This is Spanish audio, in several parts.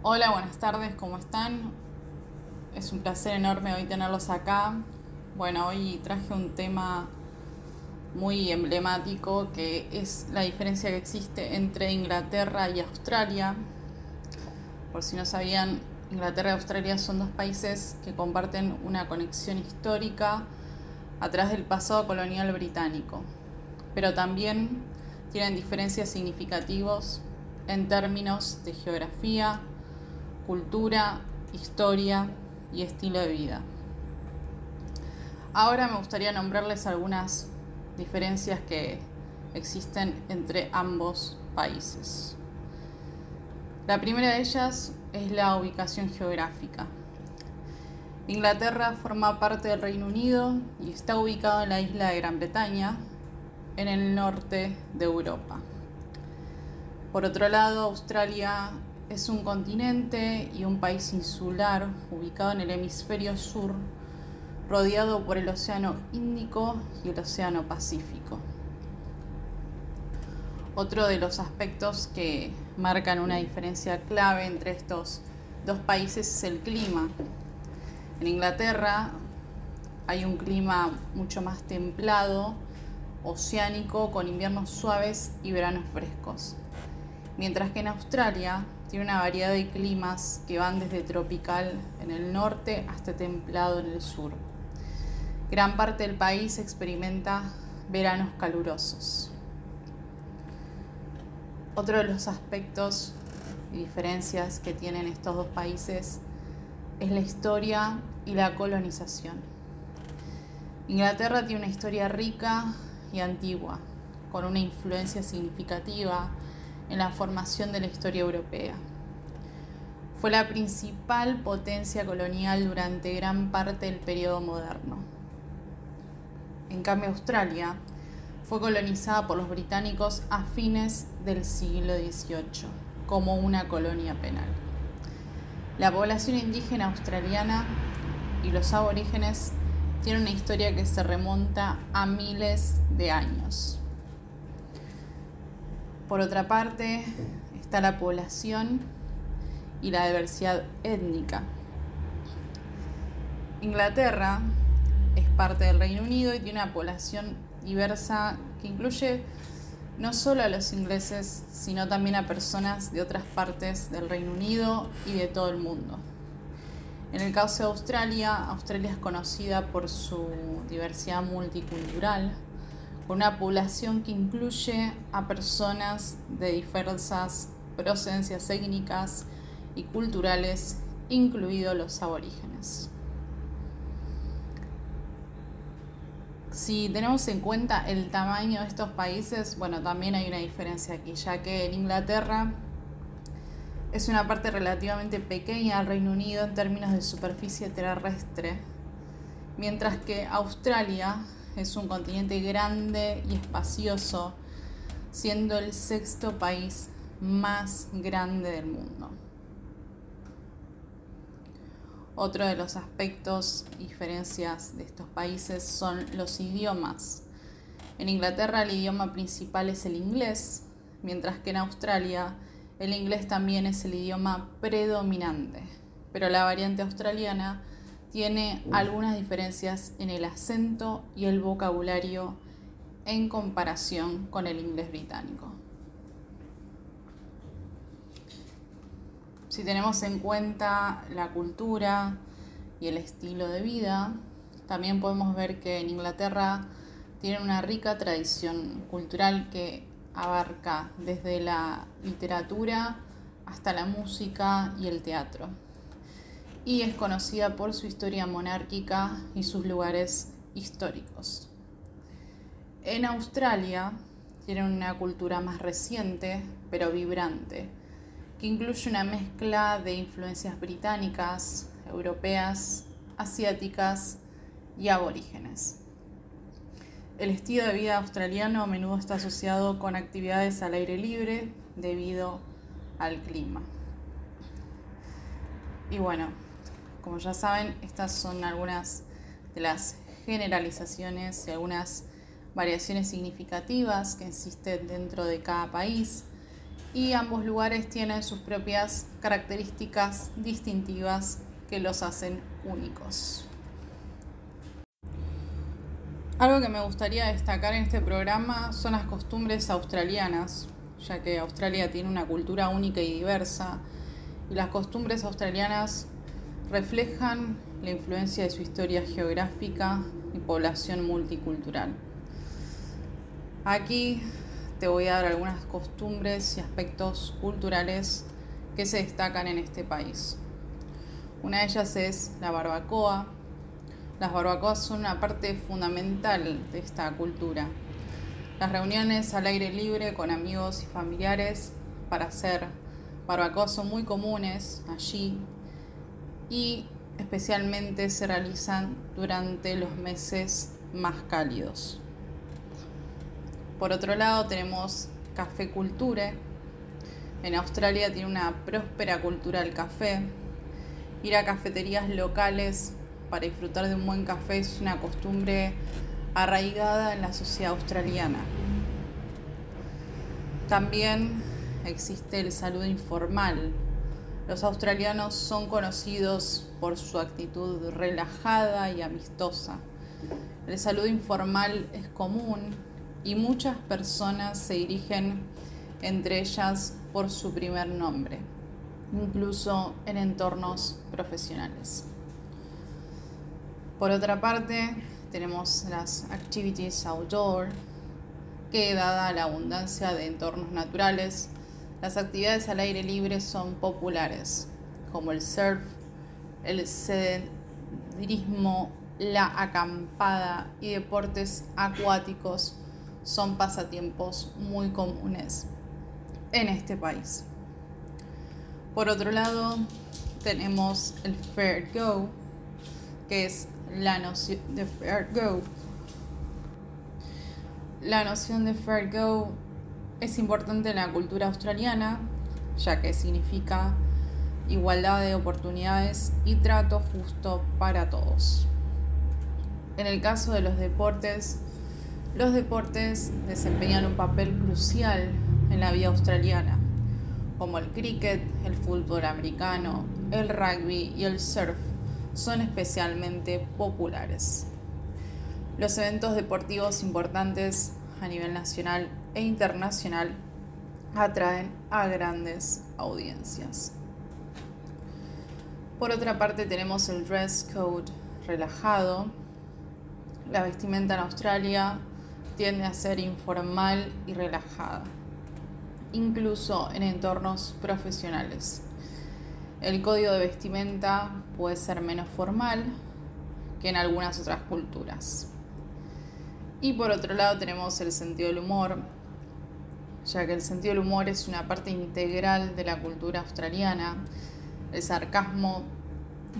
Hola, buenas tardes, ¿cómo están? Es un placer enorme hoy tenerlos acá. Bueno, hoy traje un tema muy emblemático que es la diferencia que existe entre Inglaterra y Australia. Por si no sabían, Inglaterra y Australia son dos países que comparten una conexión histórica a través del pasado colonial británico, pero también tienen diferencias significativas en términos de geografía, cultura, historia y estilo de vida. Ahora me gustaría nombrarles algunas diferencias que existen entre ambos países. La primera de ellas es la ubicación geográfica. Inglaterra forma parte del Reino Unido y está ubicado en la isla de Gran Bretaña, en el norte de Europa. Por otro lado, Australia es un continente y un país insular ubicado en el hemisferio sur, rodeado por el Océano Índico y el Océano Pacífico. Otro de los aspectos que marcan una diferencia clave entre estos dos países es el clima. En Inglaterra hay un clima mucho más templado, oceánico, con inviernos suaves y veranos frescos. Mientras que en Australia tiene una variedad de climas que van desde tropical en el norte hasta templado en el sur. Gran parte del país experimenta veranos calurosos. Otro de los aspectos y diferencias que tienen estos dos países es la historia y la colonización. Inglaterra tiene una historia rica y antigua, con una influencia significativa en la formación de la historia europea. Fue la principal potencia colonial durante gran parte del periodo moderno. En cambio, Australia fue colonizada por los británicos a fines del siglo XVIII como una colonia penal. La población indígena australiana y los aborígenes tienen una historia que se remonta a miles de años. Por otra parte, está la población y la diversidad étnica. Inglaterra es parte del Reino Unido y tiene una población diversa que incluye no solo a los ingleses, sino también a personas de otras partes del Reino Unido y de todo el mundo. En el caso de Australia, Australia es conocida por su diversidad multicultural, una población que incluye a personas de diversas procedencias étnicas y culturales, incluidos los aborígenes. Si tenemos en cuenta el tamaño de estos países, bueno, también hay una diferencia aquí, ya que en Inglaterra es una parte relativamente pequeña del Reino Unido en términos de superficie terrestre, mientras que Australia es un continente grande y espacioso, siendo el sexto país más grande del mundo. Otro de los aspectos y diferencias de estos países son los idiomas. En Inglaterra el idioma principal es el inglés, mientras que en Australia el inglés también es el idioma predominante, pero la variante australiana tiene algunas diferencias en el acento y el vocabulario en comparación con el inglés británico. Si tenemos en cuenta la cultura y el estilo de vida, también podemos ver que en Inglaterra tienen una rica tradición cultural que abarca desde la literatura hasta la música y el teatro y es conocida por su historia monárquica y sus lugares históricos. En Australia tienen una cultura más reciente, pero vibrante, que incluye una mezcla de influencias británicas, europeas, asiáticas y aborígenes. El estilo de vida australiano a menudo está asociado con actividades al aire libre debido al clima. Y bueno, como ya saben, estas son algunas de las generalizaciones y algunas variaciones significativas que existen dentro de cada país y ambos lugares tienen sus propias características distintivas que los hacen únicos. Algo que me gustaría destacar en este programa son las costumbres australianas, ya que Australia tiene una cultura única y diversa, y las costumbres australianas reflejan la influencia de su historia geográfica y población multicultural. Aquí te voy a dar algunas costumbres y aspectos culturales que se destacan en este país. Una de ellas es la barbacoa. Las barbacoas son una parte fundamental de esta cultura. Las reuniones al aire libre con amigos y familiares para hacer barbacoas son muy comunes allí y especialmente se realizan durante los meses más cálidos. Por otro lado tenemos Café Culture. En Australia tiene una próspera cultura del café. Ir a cafeterías locales para disfrutar de un buen café es una costumbre arraigada en la sociedad australiana. También existe el saludo informal. Los australianos son conocidos por su actitud relajada y amistosa. El saludo informal es común y muchas personas se dirigen entre ellas por su primer nombre, incluso en entornos profesionales. Por otra parte, tenemos las activities outdoor, que dada la abundancia de entornos naturales, las actividades al aire libre son populares, como el surf, el senderismo, la acampada y deportes acuáticos son pasatiempos muy comunes en este país. Por otro lado, tenemos el Fair Go, que es la noción de Fair Go. La noción de Fair Go es importante en la cultura australiana, ya que significa igualdad de oportunidades y trato justo para todos. En el caso de los deportes, los deportes desempeñan un papel crucial en la vida australiana, como el cricket, el fútbol americano, el rugby y el surf son especialmente populares. Los eventos deportivos importantes a nivel nacional e internacional atraen a grandes audiencias. Por otra parte tenemos el dress code relajado. La vestimenta en Australia tiende a ser informal y relajada, incluso en entornos profesionales. El código de vestimenta puede ser menos formal que en algunas otras culturas. Y por otro lado tenemos el sentido del humor, ya que el sentido del humor es una parte integral de la cultura australiana. El sarcasmo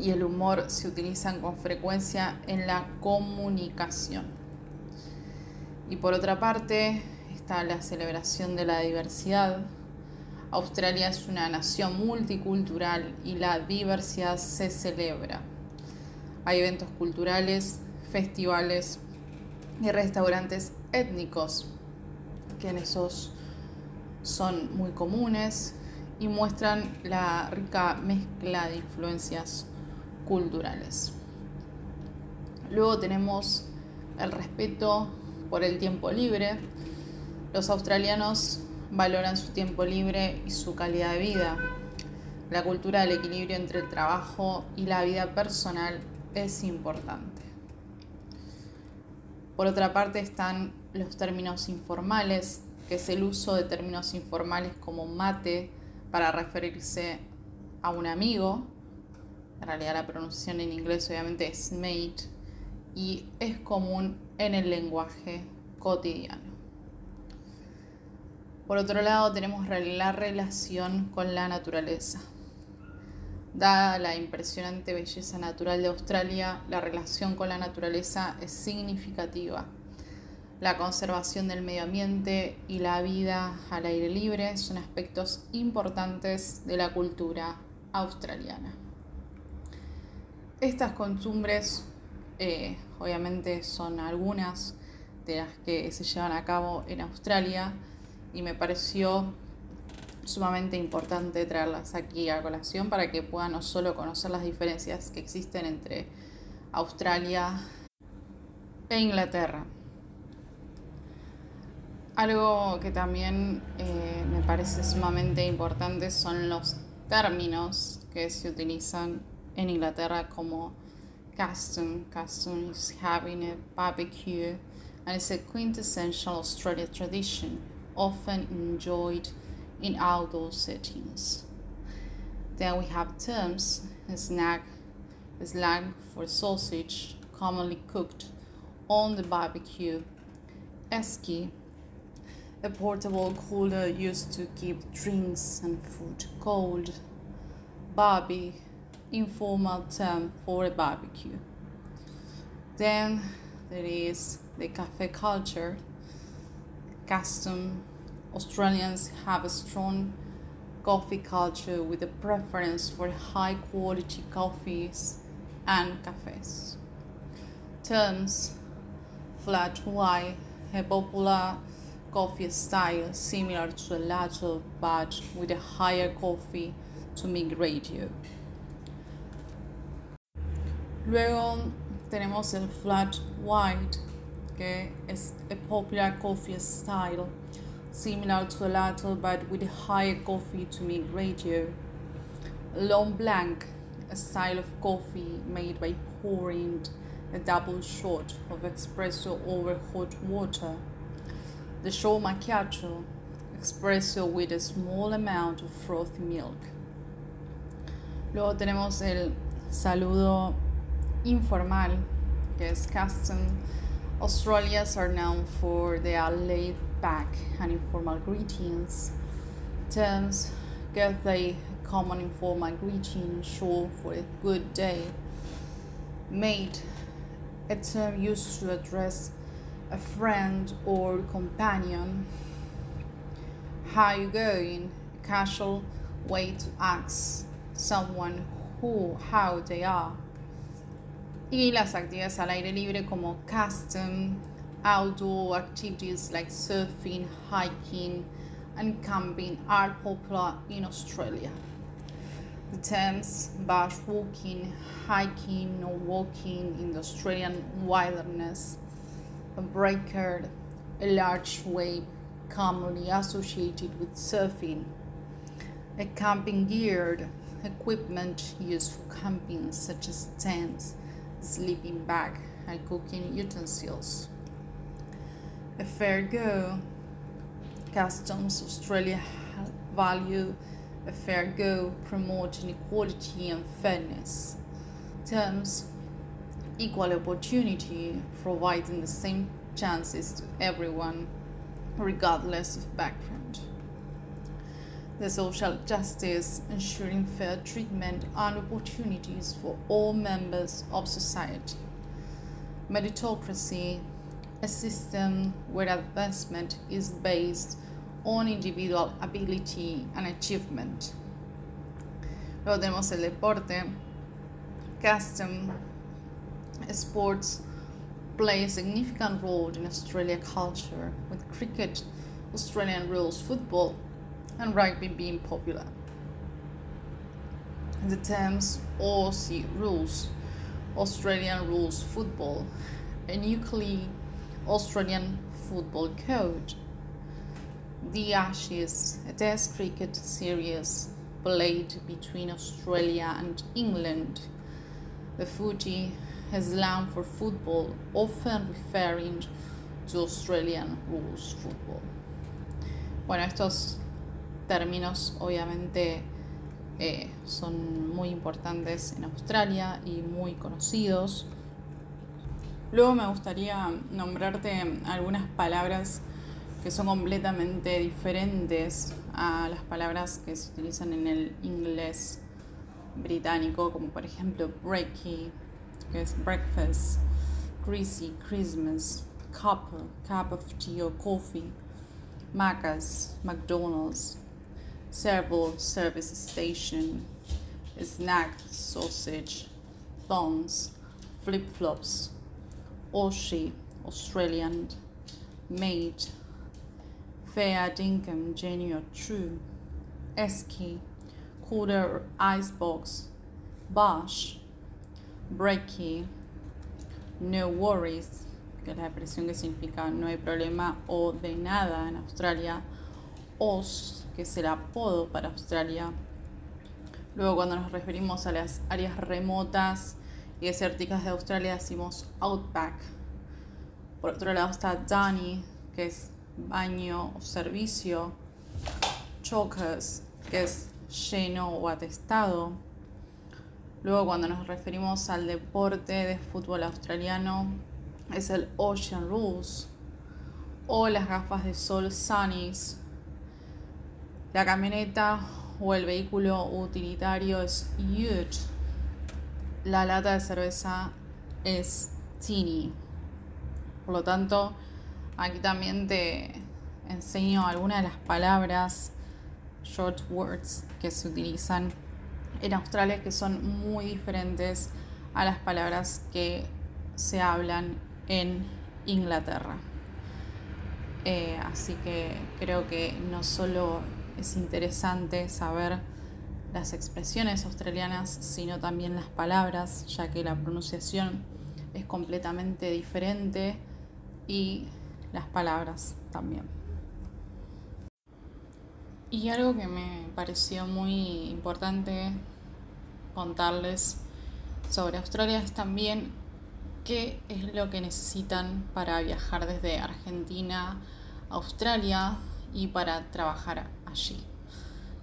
y el humor se utilizan con frecuencia en la comunicación. Y por otra parte está la celebración de la diversidad. Australia es una nación multicultural y la diversidad se celebra. Hay eventos culturales, festivales y restaurantes étnicos, que en esos son muy comunes y muestran la rica mezcla de influencias culturales. Luego tenemos el respeto por el tiempo libre. Los australianos valoran su tiempo libre y su calidad de vida. La cultura del equilibrio entre el trabajo y la vida personal es importante. Por otra parte están los términos informales, que es el uso de términos informales como mate para referirse a un amigo. En realidad la pronunciación en inglés obviamente es mate y es común en el lenguaje cotidiano. Por otro lado, tenemos la relación con la naturaleza. Dada la impresionante belleza natural de Australia, la relación con la naturaleza es significativa. La conservación del medio ambiente y la vida al aire libre son aspectos importantes de la cultura australiana. Estas costumbres eh, obviamente son algunas de las que se llevan a cabo en Australia y me pareció sumamente importante traerlas aquí a colación para que puedan no solo conocer las diferencias que existen entre Australia e Inglaterra. Algo que también eh, me parece sumamente importante son los términos que se utilizan en Inglaterra como custom. Custom is having a barbecue and it's a quintessential Australian tradition, often enjoyed in outdoor settings. Then we have terms, a snack, slang for sausage, commonly cooked on the barbecue, esky, a portable cooler used to keep drinks and food cold, barbie, informal term for a barbecue. Then there is the cafe culture, custom Australians have a strong coffee culture with a preference for high quality coffees and cafes. Terms flat white, a popular coffee style similar to a latte but with a higher coffee to milk ratio. Luego tenemos el flat white, que es a popular coffee style similar to a latte but with a higher coffee to milk ratio. Long Blanc, a style of coffee made by pouring a double shot of espresso over hot water. The short macchiato, espresso with a small amount of frothy milk. Luego tenemos el saludo informal, que es custom. Australians are known for their laid back and informal greetings. Terms get the common informal greeting short for a good day. Mate, a term used to address a friend or companion. How you going? A casual way to ask someone who, how they are. Y las actividades al aire libre como custom, Outdoor activities like surfing, hiking, and camping are popular in Australia. The terms bush walking, hiking, or walking in the Australian wilderness, breaker, a large wave commonly associated with surfing, a camping gear, equipment used for camping such as tents, sleeping bag, and cooking utensils a fair go. Customs Australia value a fair go, promoting equality and fairness. Terms equal opportunity, providing the same chances to everyone, regardless of background. The social justice, ensuring fair treatment and opportunities for all members of society. Meritocracy, a system where advancement is based on individual ability and achievement. Luego tenemos el deporte. Custom sports play a significant role in Australia culture, with cricket, Australian rules football, and rugby being popular. The terms Aussie rules, Australian rules football, and nuclear Australian Football Code. The Ashes, a test cricket series played between Australia and England. The footy slang for football, often referring to Australian rules football. Bueno, estos términos obviamente eh, son muy importantes en Australia y muy conocidos. Luego me gustaría nombrarte algunas palabras que son completamente diferentes a las palabras que se utilizan en el inglés británico, como por ejemplo breaky, breakfast, greasy, Christmas, cup, cup of tea or coffee, Macca's, McDonald's, servo, service station, snack, sausage, thongs, flip-flops, Aussie, Australian, made, fair dinkum, genuine, true, Esky, Cooler Icebox, Bosch, Breaky, No Worries, que es la expresión que significa no hay problema o de nada en Australia, OS, que es el apodo para Australia. Luego cuando nos referimos a las áreas remotas y desérticas de Australia decimos Outback. Por otro lado está Danny, que es baño o servicio. Chokers, que es lleno o atestado. Luego cuando nos referimos al deporte de fútbol australiano es el Ocean Rules o las gafas de sol Sunnies. La camioneta o el vehículo utilitario es Ute. La lata de cerveza es Teeny. Por lo tanto, aquí también te enseño algunas de las palabras short words que se utilizan en Australia que son muy diferentes a las palabras que se hablan en Inglaterra. Eh, así que creo que no solo es interesante saber las expresiones australianas, sino también las palabras, ya que la pronunciación es completamente diferente y las palabras también. Y algo que me pareció muy importante contarles sobre Australia es también qué es lo que necesitan para viajar desde Argentina a Australia y para trabajar allí.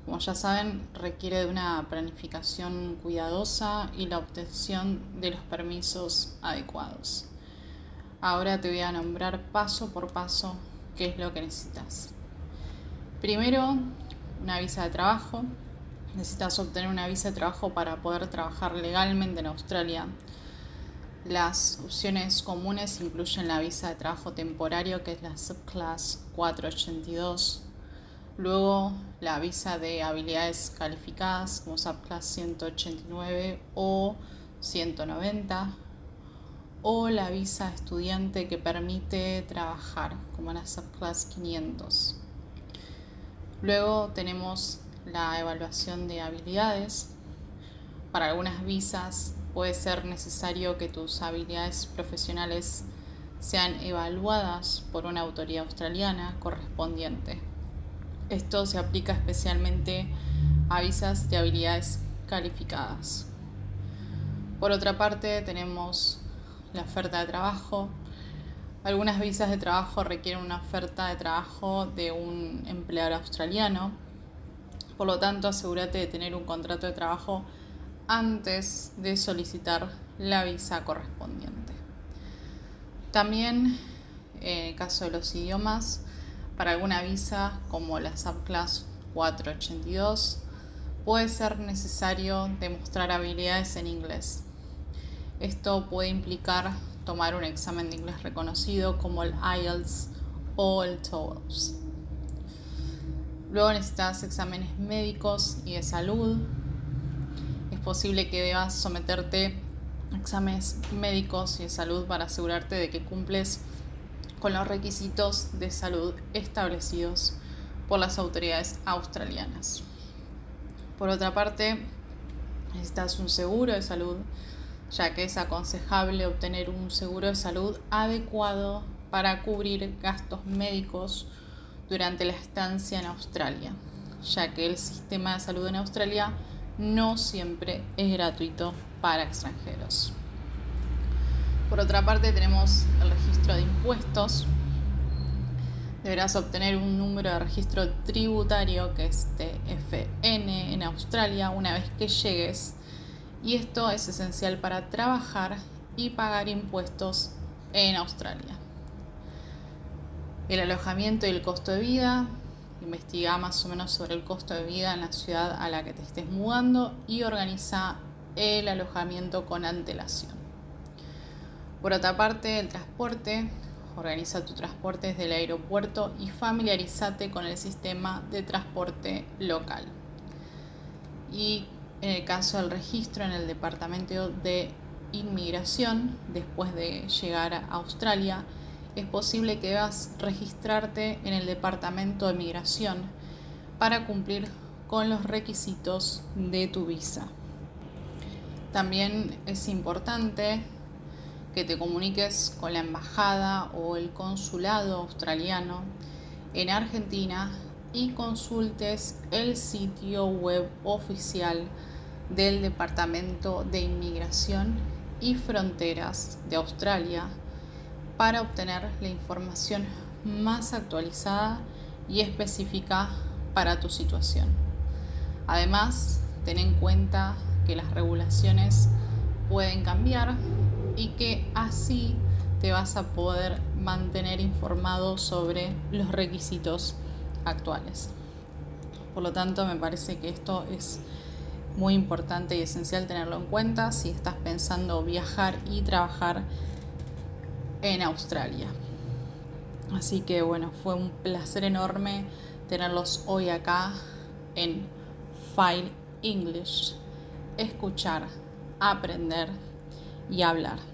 Como ya saben, requiere de una planificación cuidadosa y la obtención de los permisos adecuados. Ahora te voy a nombrar paso por paso qué es lo que necesitas. Primero, una visa de trabajo. Necesitas obtener una visa de trabajo para poder trabajar legalmente en Australia. Las opciones comunes incluyen la visa de trabajo temporario, que es la Subclass 482. Luego la visa de habilidades calificadas como Subclass 189 o 190. O la visa estudiante que permite trabajar como la Subclass 500. Luego tenemos la evaluación de habilidades. Para algunas visas puede ser necesario que tus habilidades profesionales sean evaluadas por una autoridad australiana correspondiente. Esto se aplica especialmente a visas de habilidades calificadas. Por otra parte, tenemos la oferta de trabajo. Algunas visas de trabajo requieren una oferta de trabajo de un empleador australiano. Por lo tanto, asegúrate de tener un contrato de trabajo antes de solicitar la visa correspondiente. También, en el caso de los idiomas, para alguna visa como la Subclass 482, puede ser necesario demostrar habilidades en inglés. Esto puede implicar tomar un examen de inglés reconocido como el IELTS o el TOEFL. Luego necesitas exámenes médicos y de salud es posible que debas someterte a exámenes médicos y de salud para asegurarte de que cumples con los requisitos de salud establecidos por las autoridades australianas. Por otra parte, necesitas un seguro de salud, ya que es aconsejable obtener un seguro de salud adecuado para cubrir gastos médicos durante la estancia en Australia, ya que el sistema de salud en Australia no siempre es gratuito para extranjeros. Por otra parte tenemos el registro de impuestos. Deberás obtener un número de registro tributario que es TFN en Australia una vez que llegues y esto es esencial para trabajar y pagar impuestos en Australia. El alojamiento y el costo de vida investiga más o menos sobre el costo de vida en la ciudad a la que te estés mudando y organiza el alojamiento con antelación. Por otra parte, el transporte. Organiza tu transporte desde el aeropuerto y familiarízate con el sistema de transporte local. Y en el caso del registro en el Departamento de Inmigración, después de llegar a Australia, es posible que debas registrarte en el Departamento de Migración para cumplir con los requisitos de tu visa. También es importante que te comuniques con la embajada o el consulado australiano en Argentina y consultes el sitio web oficial del Departamento de Inmigración y Fronteras de Australia para obtener la información más actualizada y específica para tu situación. Además, ten en cuenta que las regulaciones pueden cambiar y que así te vas a poder mantener informado sobre los requisitos actuales. Por lo tanto, me parece que esto es muy importante y esencial tenerlo en cuenta si estás pensando viajar y trabajar en Australia. Así que bueno, fue un placer enorme tenerlos hoy acá en File English. Escuchar, aprender y hablar.